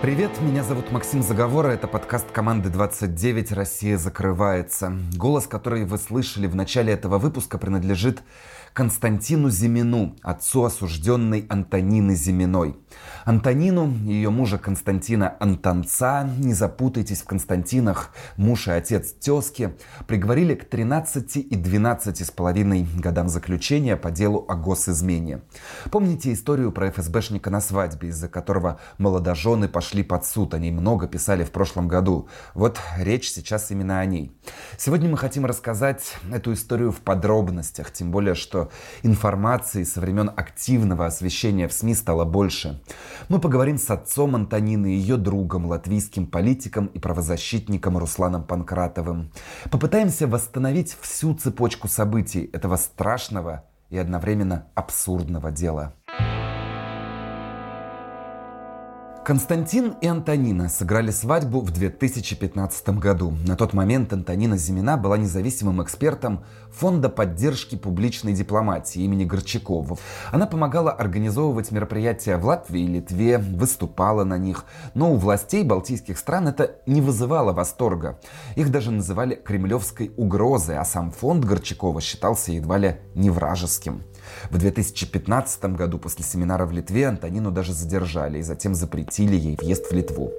Привет, меня зовут Максим Заговора, это подкаст команды 29 «Россия закрывается». Голос, который вы слышали в начале этого выпуска, принадлежит Константину Зимину, отцу осужденной Антонины Зиминой. Антонину ее мужа Константина Антонца, не запутайтесь в Константинах, муж и отец тезки, приговорили к 13 и 12 с половиной годам заключения по делу о госизмене. Помните историю про ФСБшника на свадьбе, из-за которого молодожены пошли под суд, о ней много писали в прошлом году. Вот речь сейчас именно о ней. Сегодня мы хотим рассказать эту историю в подробностях, тем более, что информации со времен активного освещения в СМИ стало больше. Мы поговорим с отцом Антонины и ее другом, латвийским политиком и правозащитником Русланом Панкратовым. Попытаемся восстановить всю цепочку событий этого страшного и одновременно абсурдного дела. Константин и Антонина сыграли свадьбу в 2015 году. На тот момент Антонина Зимина была независимым экспертом Фонда поддержки публичной дипломатии имени Горчакова. Она помогала организовывать мероприятия в Латвии и Литве, выступала на них, но у властей балтийских стран это не вызывало восторга. Их даже называли кремлевской угрозой, а сам фонд Горчакова считался едва ли не вражеским. В 2015 году после семинара в Литве Антонину даже задержали и затем запретили ей въезд в Литву.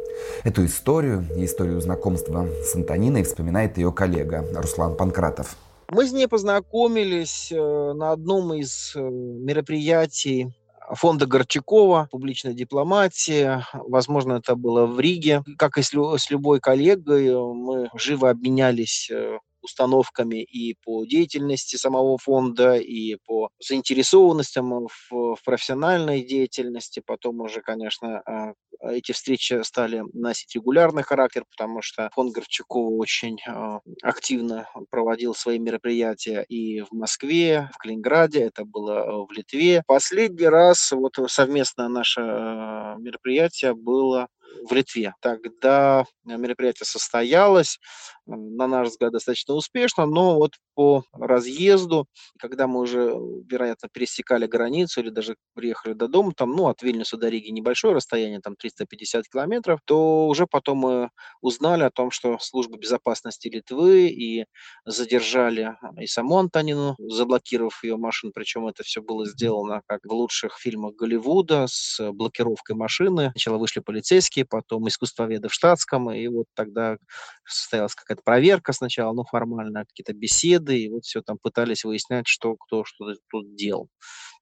Эту историю и историю знакомства с Антониной вспоминает ее коллега Руслан Панкратов. Мы с ней познакомились э, на одном из э, мероприятий фонда Горчакова, публичная дипломатия. Возможно, это было в Риге. Как и с любой коллегой, мы живо обменялись э, установками и по деятельности самого фонда, и по заинтересованностям в, в профессиональной деятельности. Потом уже, конечно, а, эти встречи стали носить регулярный характер, потому что фонд Горчакова очень а, активно проводил свои мероприятия и в Москве, в Калининграде, это было а, в Литве. Последний раз вот совместное наше мероприятие было в Литве. Тогда мероприятие состоялось, на наш взгляд, достаточно успешно, но вот по разъезду, когда мы уже, вероятно, пересекали границу или даже приехали до дома, там, ну, от Вильнюса до Риги небольшое расстояние, там 350 километров, то уже потом мы узнали о том, что служба безопасности Литвы и задержали и саму Антонину, заблокировав ее машину, причем это все было сделано как в лучших фильмах Голливуда с блокировкой машины. Сначала вышли полицейские, потом искусствоведы в штатском, и вот тогда состоялась какая-то проверка сначала, ну, формально, какие-то беседы, и вот все там пытались выяснять, что кто что тут делал.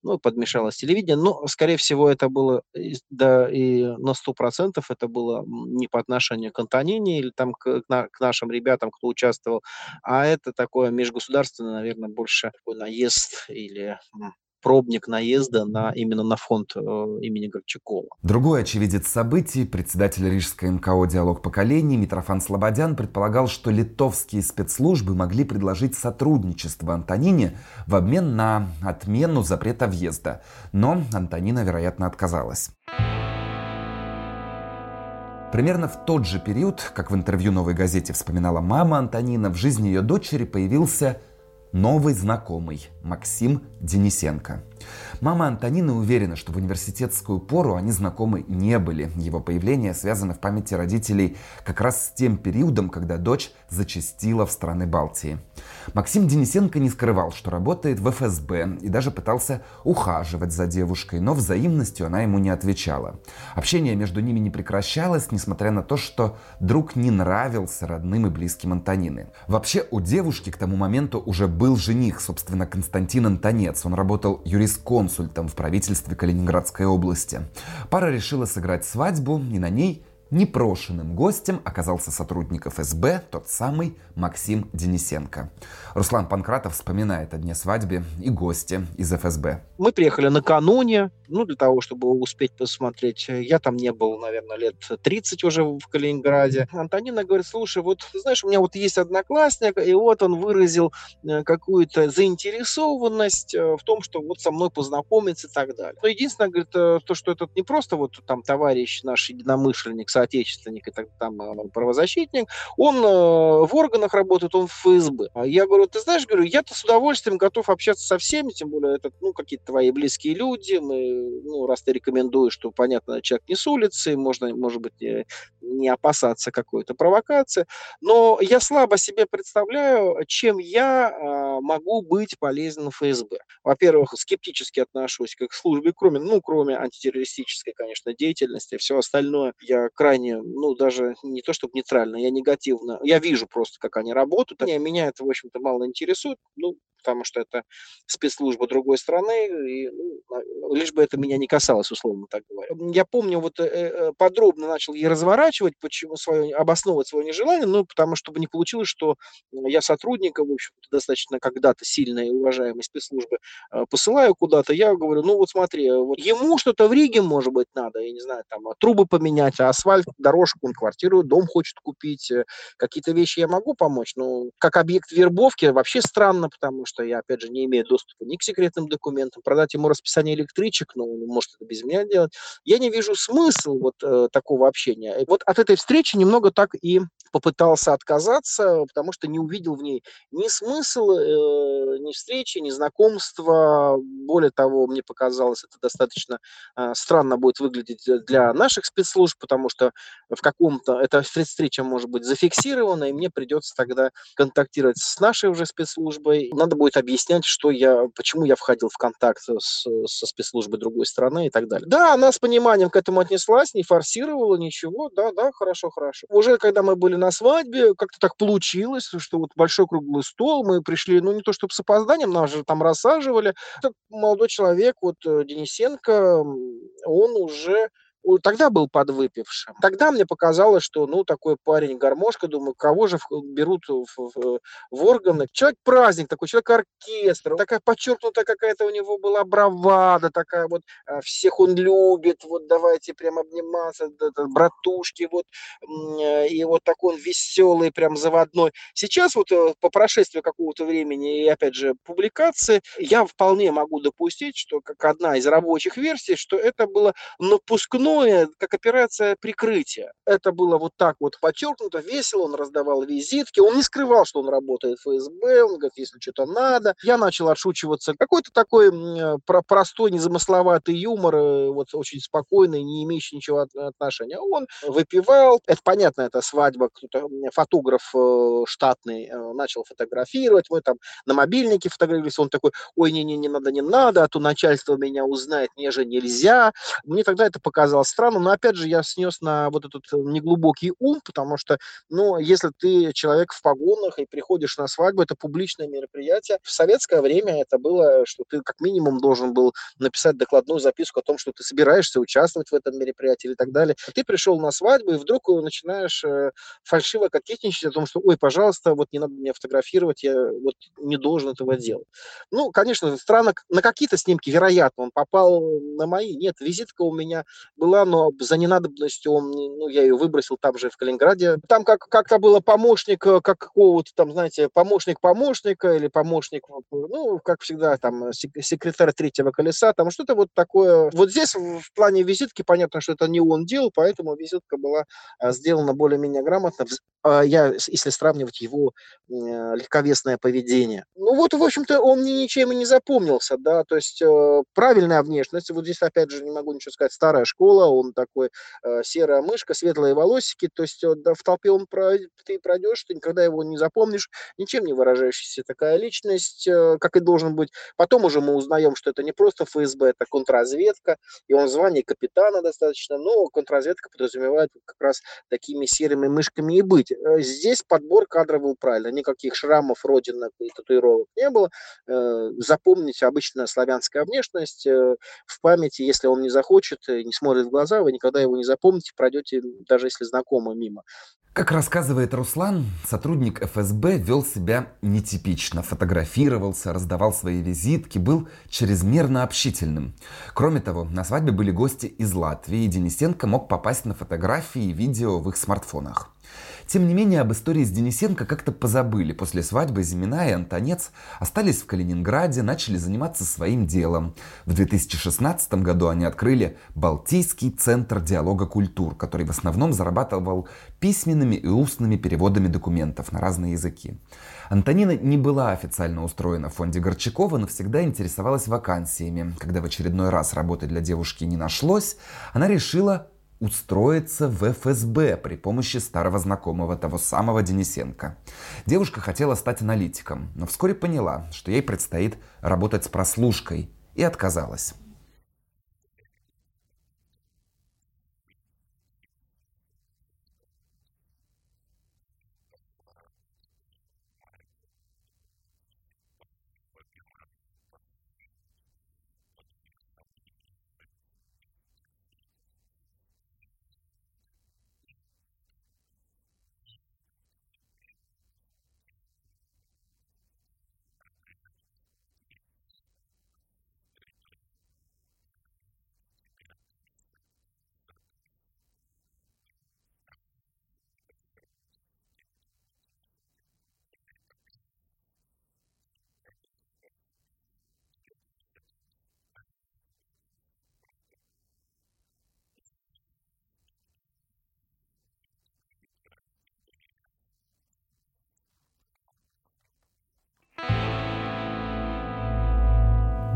Ну, подмешалось телевидение, но, скорее всего, это было, да, и на сто процентов это было не по отношению к Антонине или там к, к нашим ребятам, кто участвовал, а это такое межгосударственное, наверное, больше такой наезд или пробник наезда на, именно на фонд э, имени Горчакова. Другой очевидец событий, председатель Рижской МКО «Диалог поколений» Митрофан Слободян предполагал, что литовские спецслужбы могли предложить сотрудничество Антонине в обмен на отмену запрета въезда. Но Антонина, вероятно, отказалась. Примерно в тот же период, как в интервью «Новой газете» вспоминала мама Антонина, в жизни ее дочери появился новый знакомый Максим Денисенко. Мама Антонины уверена, что в университетскую пору они знакомы не были. Его появление связано в памяти родителей как раз с тем периодом, когда дочь зачастила в страны Балтии. Максим Денисенко не скрывал, что работает в ФСБ и даже пытался ухаживать за девушкой, но взаимностью она ему не отвечала. Общение между ними не прекращалось, несмотря на то, что друг не нравился родным и близким Антонины. Вообще у девушки к тому моменту уже был жених, собственно, Константин Антонец. Он работал юрисконсультом в правительстве Калининградской области. Пара решила сыграть свадьбу, и на ней Непрошенным гостем оказался сотрудник ФСБ, тот самый Максим Денисенко. Руслан Панкратов вспоминает о дне свадьбе и госте из ФСБ. Мы приехали накануне, ну, для того, чтобы успеть посмотреть. Я там не был, наверное, лет 30 уже в Калининграде. Антонина говорит, слушай, вот, знаешь, у меня вот есть одноклассник, и вот он выразил э, какую-то заинтересованность э, в том, что вот со мной познакомиться и так далее. Но единственное, говорит, э, то, что этот не просто вот там товарищ наш единомышленник, соотечественник и так, там правозащитник, он в органах работает, он в ФСБ. А я говорю, ты знаешь, говорю, я-то с удовольствием готов общаться со всеми, тем более это, ну, какие-то твои близкие люди, мы, ну, раз ты рекомендуешь, что, понятно, человек не с улицы, можно, может быть, не, не опасаться какой-то провокации, но я слабо себе представляю, чем я э, могу быть полезен ФСБ. Во-первых, скептически отношусь к службе, кроме, ну, кроме антитеррористической, конечно, деятельности, все остальное я крайне, ну, даже не то чтобы нейтрально, я негативно, я вижу просто, как они работают, меня это, в общем-то, мало интересует, ну, потому что это спецслужба другой страны, и, ну, лишь бы это меня не касалось, условно так говоря. Я помню, вот э, э подробно начал ей разворачивать, почему свое, обосновывать свое нежелание, ну, потому чтобы не получилось, что я сотрудника, в общем-то, достаточно когда-то сильной и уважаемой спецслужбы э, посылаю куда-то, я говорю, ну, вот смотри, вот ему что-то в Риге, может быть, надо, я не знаю, там, трубы поменять, асфальт, дорожку, он квартиру, дом хочет купить, какие-то вещи я могу помочь, но как объект вербовки вообще странно, потому что я, опять же, не имею доступа ни к секретным документам, продать ему расписание электричек, но он может это без меня делать. Я не вижу смысла вот э, такого общения. И вот от этой встречи немного так и попытался отказаться, потому что не увидел в ней ни смысл, э, ни встречи, ни знакомства. Более того, мне показалось, это достаточно э, странно будет выглядеть для наших спецслужб, потому что в каком-то эта встреча может быть зафиксирована, и мне придется тогда контактировать с нашей уже спецслужбой. Надо будет объяснять, что я, почему я входил в контакт с, со спецслужбой другой страны и так далее. Да, она с пониманием к этому отнеслась, не форсировала ничего, да, да, хорошо, хорошо. Уже когда мы были на свадьбе, как-то так получилось, что вот большой круглый стол, мы пришли, ну, не то чтобы с опозданием, нас же там рассаживали. Этот молодой человек, вот э, Денисенко, он уже тогда был подвыпившим. Тогда мне показалось, что, ну, такой парень гармошка, думаю, кого же берут в, в, в органы. Человек-праздник такой, человек-оркестр, такая подчеркнутая какая-то у него была бравада, такая вот, а, всех он любит, вот давайте прям обниматься, братушки, вот, э, и вот такой он веселый, прям заводной. Сейчас вот э, по прошествии какого-то времени и, опять же, публикации, я вполне могу допустить, что как одна из рабочих версий, что это было напускное остальное, как операция прикрытия. Это было вот так вот подчеркнуто, весело, он раздавал визитки, он не скрывал, что он работает в ФСБ, он говорит, если что-то надо. Я начал отшучиваться. Какой-то такой э, простой, незамысловатый юмор, э, вот очень спокойный, не имеющий ничего отношения. Он выпивал, это понятно, это свадьба, кто-то, фотограф э, штатный начал фотографировать, мы там на мобильнике фотографировались, он такой, ой, не-не, не надо, не надо, а то начальство меня узнает, мне же нельзя. Мне тогда это показалось странно, но опять же я снес на вот этот э, неглубокий ум, потому что, ну, если ты человек в погонах и приходишь на свадьбу, это публичное мероприятие. В советское время это было, что ты как минимум должен был написать докладную записку о том, что ты собираешься участвовать в этом мероприятии и так далее. Ты пришел на свадьбу и вдруг начинаешь э, фальшиво кокетничать о том, что, ой, пожалуйста, вот не надо меня фотографировать, я вот не должен этого делать. Ну, конечно, странно, на какие-то снимки, вероятно, он попал на мои. Нет, визитка у меня была была, но за ненадобностью он, ну, я ее выбросил там же в Калининграде. Там как, как-то было помощник, э, как какого-то там, знаете, помощник помощника или помощник, ну, как всегда, там, секретарь третьего колеса, там что-то вот такое. Вот здесь в плане визитки понятно, что это не он делал, поэтому визитка была а, сделана более-менее грамотно. А, я, если сравнивать его э, легковесное поведение. Ну вот, в общем-то, он мне ничем и не запомнился, да, то есть э, правильная внешность, вот здесь, опять же, не могу ничего сказать, старая школа, он такой э, серая мышка, светлые волосики, то есть да, в толпе он про, ты пройдешь, ты никогда его не запомнишь, ничем не выражающаяся такая личность, как и должен быть. Потом уже мы узнаем, что это не просто ФСБ, это контрразведка, и он звание капитана достаточно, но контрразведка подразумевает как раз такими серыми мышками и быть. Э, здесь подбор кадров был правильно. Никаких шрамов, родинок и татуировок не было. Э, запомните обычная славянская внешность э, в памяти, если он не захочет, не смотрит в глаза, вы никогда его не запомните, пройдете, даже если знакомы мимо. Как рассказывает Руслан, сотрудник ФСБ вел себя нетипично, фотографировался, раздавал свои визитки, был чрезмерно общительным. Кроме того, на свадьбе были гости из Латвии, и Денисенко мог попасть на фотографии и видео в их смартфонах. Тем не менее, об истории с Денисенко как-то позабыли. После свадьбы Зимина и Антонец остались в Калининграде, начали заниматься своим делом. В 2016 году они открыли Балтийский центр диалога культур, который в основном зарабатывал письменными и устными переводами документов на разные языки. Антонина не была официально устроена в фонде Горчакова, но всегда интересовалась вакансиями. Когда в очередной раз работы для девушки не нашлось, она решила устроиться в ФСБ при помощи старого знакомого того самого Денисенко. Девушка хотела стать аналитиком, но вскоре поняла, что ей предстоит работать с прослушкой и отказалась.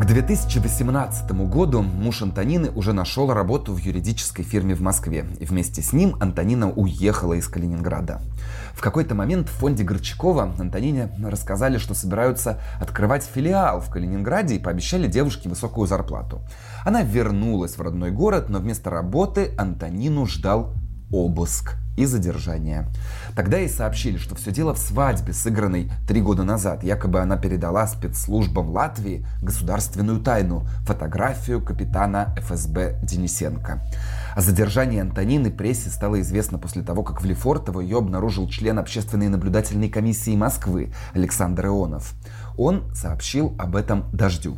К 2018 году муж Антонины уже нашел работу в юридической фирме в Москве, и вместе с ним Антонина уехала из Калининграда. В какой-то момент в фонде Горчакова Антонине рассказали, что собираются открывать филиал в Калининграде и пообещали девушке высокую зарплату. Она вернулась в родной город, но вместо работы Антонину ждал обыск и задержание. Тогда ей сообщили, что все дело в свадьбе, сыгранной три года назад. Якобы она передала спецслужбам Латвии государственную тайну – фотографию капитана ФСБ Денисенко. О задержании Антонины прессе стало известно после того, как в Лефортово ее обнаружил член общественной наблюдательной комиссии Москвы Александр Ионов. Он сообщил об этом «Дождю».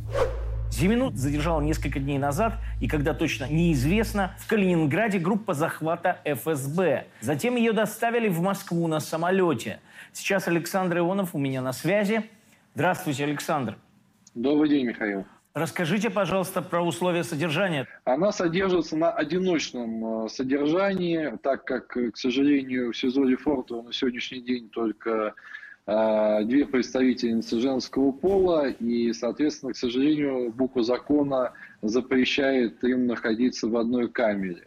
Зимину задержала несколько дней назад, и когда точно неизвестно, в Калининграде группа захвата ФСБ. Затем ее доставили в Москву на самолете. Сейчас Александр Ионов у меня на связи. Здравствуйте, Александр. Добрый день, Михаил. Расскажите, пожалуйста, про условия содержания. Она содержится на одиночном э, содержании, так как, к сожалению, в СИЗО Лефортово на сегодняшний день только Э, две представительницы женского пола, и, соответственно, к сожалению, буква закона запрещает им находиться в одной камере.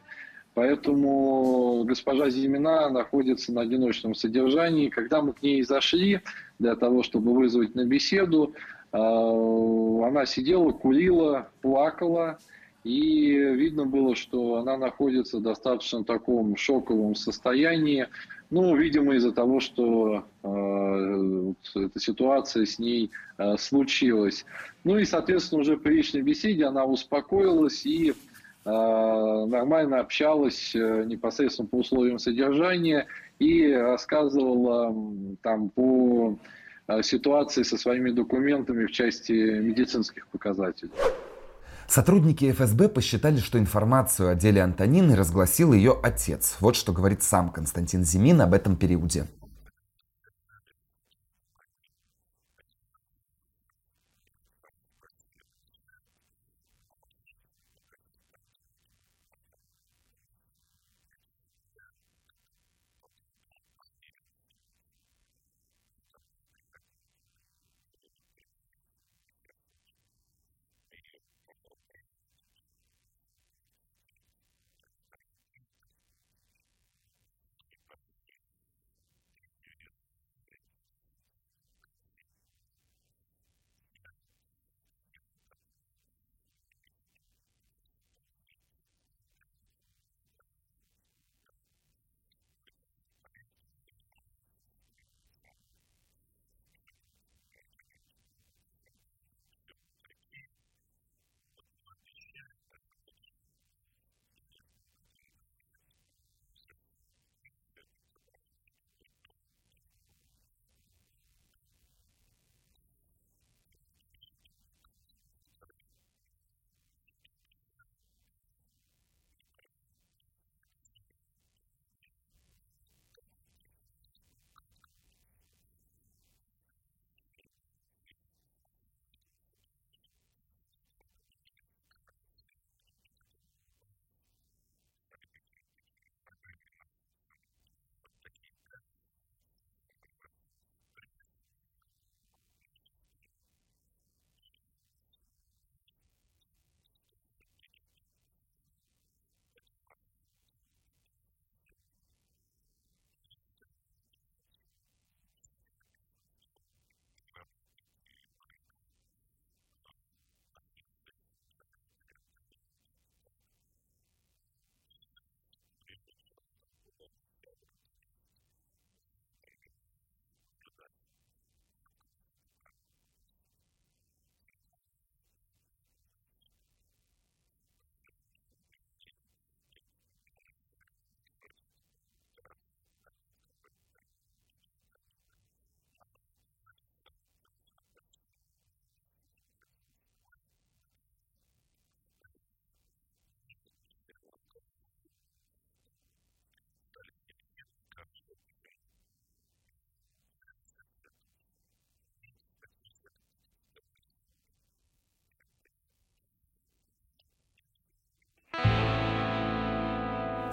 Поэтому госпожа Зимина находится на одиночном содержании. Когда мы к ней зашли для того, чтобы вызвать на беседу, э, она сидела, курила, плакала, и видно было, что она находится в достаточно таком шоковом состоянии. Ну, видимо, из-за того, что э, эта ситуация с ней э, случилась. Ну и, соответственно, уже при личной беседе она успокоилась и э, нормально общалась э, непосредственно по условиям содержания и рассказывала там по э, ситуации со своими документами в части медицинских показателей. Сотрудники ФСБ посчитали, что информацию о деле Антонины разгласил ее отец. Вот что говорит сам Константин Зимин об этом периоде.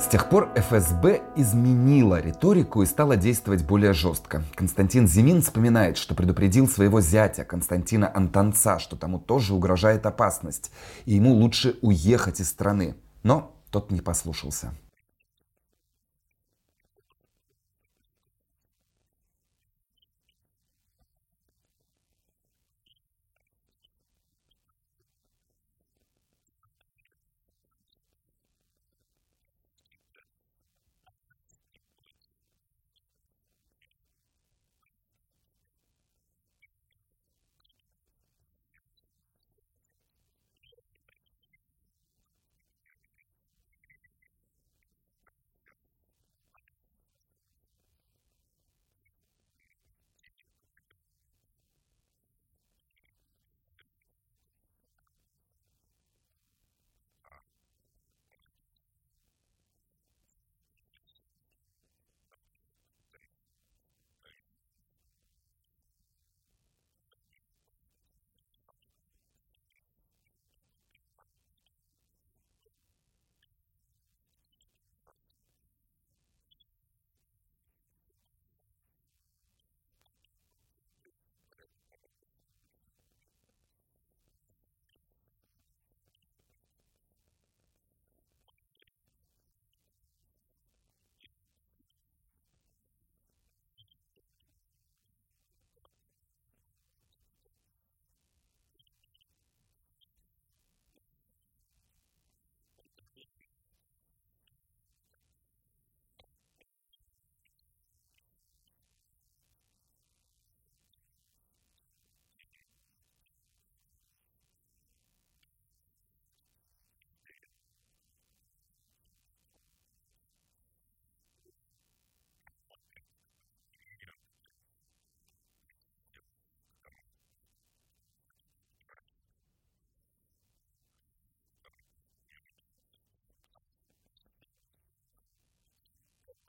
С тех пор ФСБ изменила риторику и стала действовать более жестко. Константин Зимин вспоминает, что предупредил своего зятя Константина Антонца, что тому тоже угрожает опасность, и ему лучше уехать из страны. Но тот не послушался.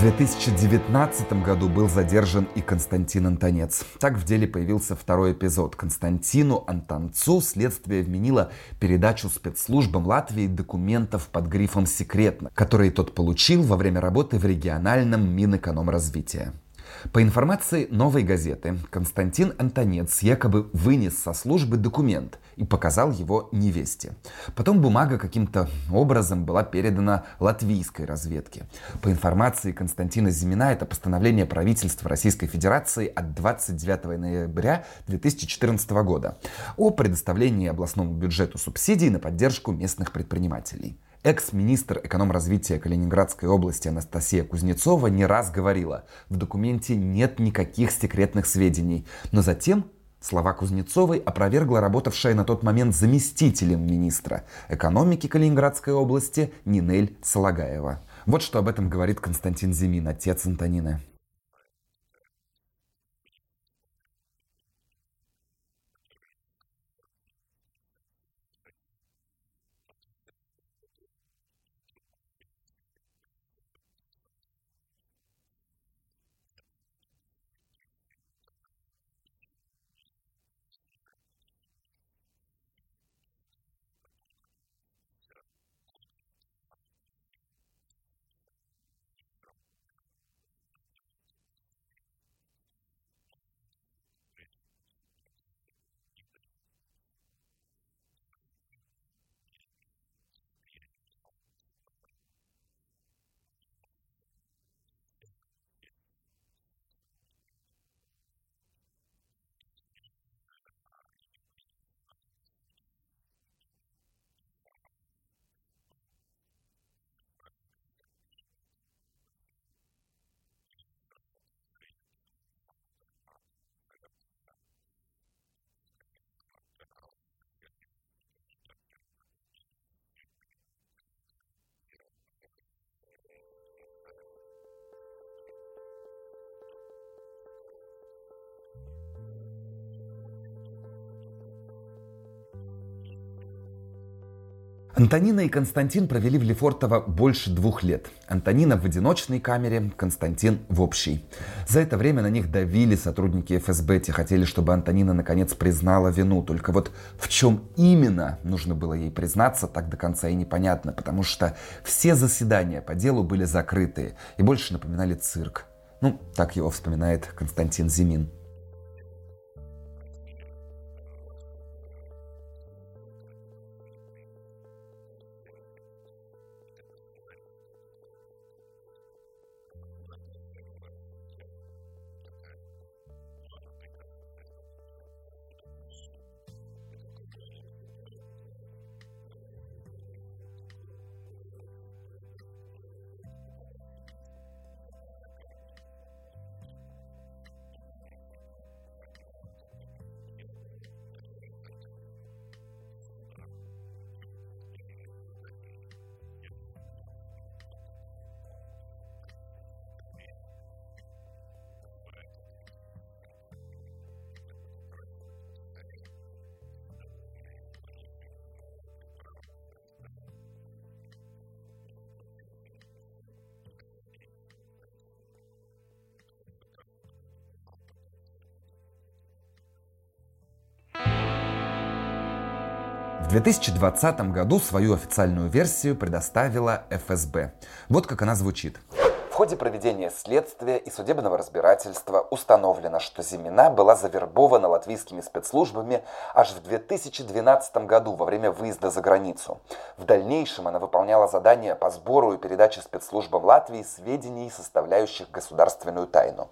2019 году был задержан и Константин Антонец. Так в деле появился второй эпизод. Константину Антонцу следствие вменило передачу спецслужбам Латвии документов под грифом «секретно», которые тот получил во время работы в региональном Минэкономразвития. По информации «Новой газеты», Константин Антонец якобы вынес со службы документ и показал его невесте. Потом бумага каким-то образом была передана латвийской разведке. По информации Константина Зимина, это постановление правительства Российской Федерации от 29 ноября 2014 года о предоставлении областному бюджету субсидий на поддержку местных предпринимателей. Экс-министр экономразвития Калининградской области Анастасия Кузнецова не раз говорила, в документе нет никаких секретных сведений, но затем Слова Кузнецовой опровергла работавшая на тот момент заместителем министра экономики Калининградской области Нинель Салагаева. Вот что об этом говорит Константин Зимин, отец Антонины. Антонина и Константин провели в Лефортово больше двух лет. Антонина в одиночной камере, Константин в общей. За это время на них давили сотрудники ФСБ. Те хотели, чтобы Антонина наконец признала вину. Только вот в чем именно нужно было ей признаться, так до конца и непонятно. Потому что все заседания по делу были закрытые и больше напоминали цирк. Ну, так его вспоминает Константин Зимин. 2020 году свою официальную версию предоставила ФСБ. Вот как она звучит ходе проведения следствия и судебного разбирательства установлено, что Зимина была завербована латвийскими спецслужбами аж в 2012 году во время выезда за границу. В дальнейшем она выполняла задания по сбору и передаче спецслужбам Латвии сведений, составляющих государственную тайну.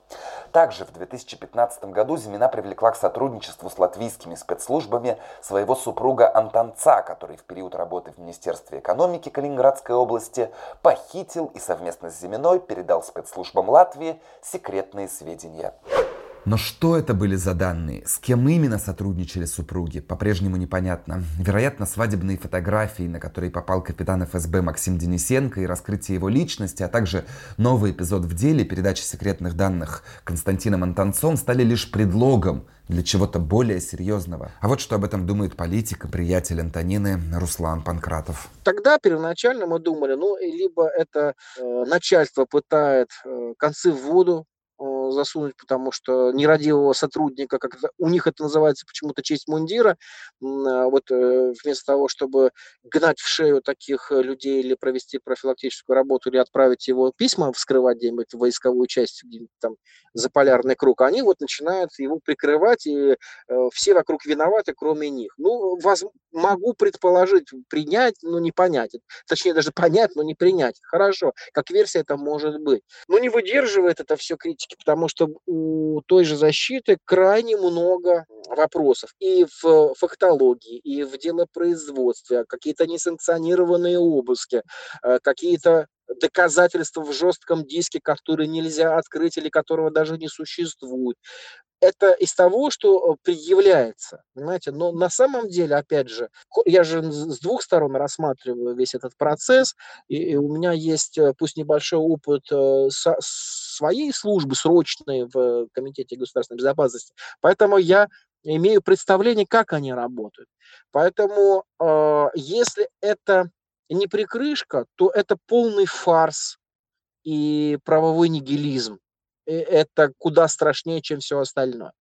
Также в 2015 году Зимина привлекла к сотрудничеству с латвийскими спецслужбами своего супруга Антонца, который в период работы в Министерстве экономики Калининградской области похитил и совместно с Зиминой передал передал спецслужбам Латвии секретные сведения. Но что это были за данные? С кем именно сотрудничали супруги? По-прежнему непонятно. Вероятно, свадебные фотографии, на которые попал капитан ФСБ Максим Денисенко и раскрытие его личности, а также новый эпизод в деле передачи секретных данных Константином Антонцом стали лишь предлогом для чего-то более серьезного. А вот что об этом думает политик и приятель Антонины Руслан Панкратов. Тогда первоначально мы думали, ну, либо это э, начальство пытает э, концы в воду, засунуть, потому что нерадивого сотрудника, как у них это называется почему-то честь мундира, а вот э, вместо того, чтобы гнать в шею таких э, людей или провести профилактическую работу, или отправить его письма вскрывать где-нибудь в войсковую часть, где-нибудь там за полярный круг, они вот начинают его прикрывать, и все вокруг виноваты, кроме них. Ну, воз, могу предположить, принять, но не понять. Точнее, даже понять, но не принять. Хорошо, как версия это может быть. Но не выдерживает это все критики, потому что у той же защиты крайне много вопросов и в фактологии, и в делопроизводстве, какие-то несанкционированные обыски, э, какие-то доказательства в жестком диске, которые нельзя открыть или которого даже не существует это из того, что э, предъявляется, понимаете, но на самом деле, опять же, я же с двух сторон рассматриваю весь этот процесс, и, у меня есть, э, пусть небольшой опыт э, своей службы срочной в Комитете государственной безопасности, поэтому я имею представление, как они работают. Поэтому, если это не прикрышка, то это полный фарс и правовой нигилизм это куда страшнее, чем все остальное.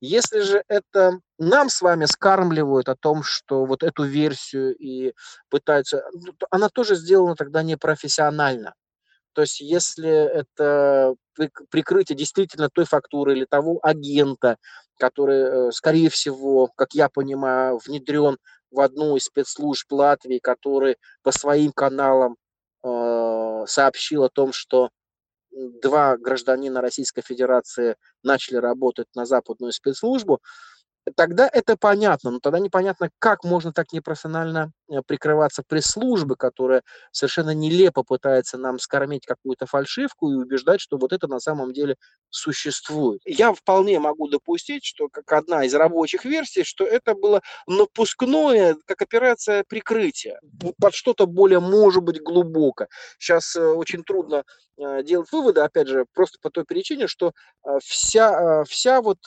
Если же это нам с вами скармливают о том, что вот эту версию и пытаются, ну, она тоже сделана тогда непрофессионально. То есть если это прикрытие действительно той фактуры или того агента, который, э, скорее всего, как я понимаю, внедрен в одну из спецслужб Латвии, который по своим каналам э, сообщил о том, что два гражданина Российской Федерации начали работать на западную спецслужбу, тогда это понятно, но тогда непонятно, как можно так непрофессионально прикрываться пресс-службы, которая совершенно нелепо пытается нам скормить какую-то фальшивку и убеждать, что вот это на самом деле существует. Я вполне могу допустить, что как одна из рабочих версий, что это было напускное, как операция прикрытия, под что-то более, может быть, глубоко. Сейчас э, очень трудно э, делать выводы, опять же, просто по той причине, что вся, вся вот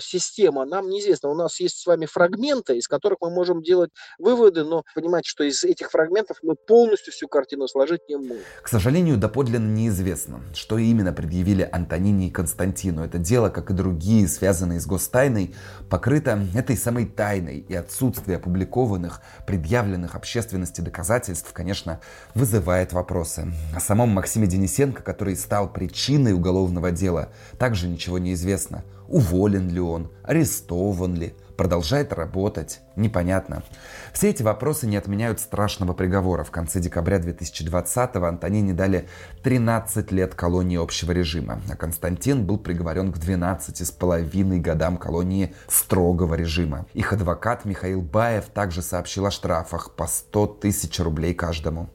система нам неизвестна у нас есть с вами фрагменты, из которых мы можем делать выводы, но, понимаете, понимаете, что из этих фрагментов мы полностью всю картину сложить не можем. К сожалению, доподлинно неизвестно, что именно предъявили Антонине и Константину. Это дело, как и другие, связанные с гостайной, покрыто этой самой тайной, и отсутствие опубликованных, предъявленных общественности доказательств, конечно, вызывает вопросы. О самом Максиме Денисенко, который стал причиной уголовного дела, также ничего не известно. Уволен ли он, арестован ли, продолжает работать, непонятно. Все эти вопросы не отменяют страшного приговора. В конце декабря 2020-го Антонине дали 13 лет колонии общего режима, а Константин был приговорен к 12 с половиной годам колонии строгого режима. Их адвокат Михаил Баев также сообщил о штрафах по 100 тысяч рублей каждому.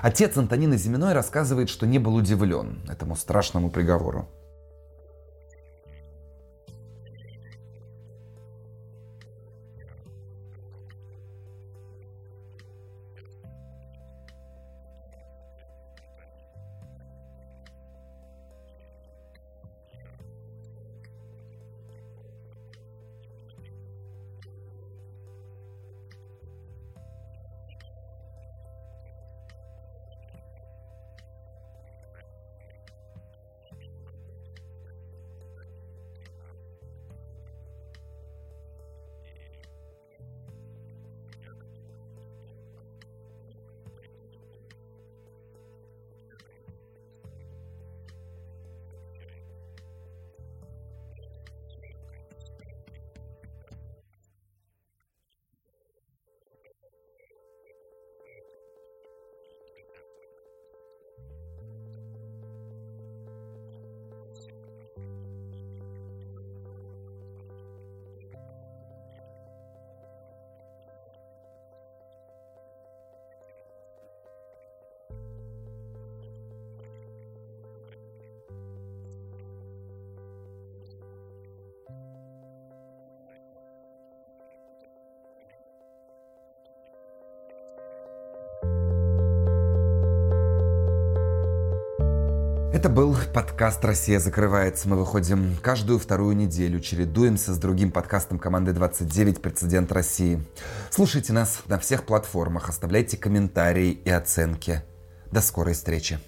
Отец Антонины Зиминой рассказывает, что не был удивлен этому страшному приговору. Это был подкаст «Россия закрывается». Мы выходим каждую вторую неделю, чередуемся с другим подкастом команды 29 «Прецедент России». Слушайте нас на всех платформах, оставляйте комментарии и оценки. До скорой встречи.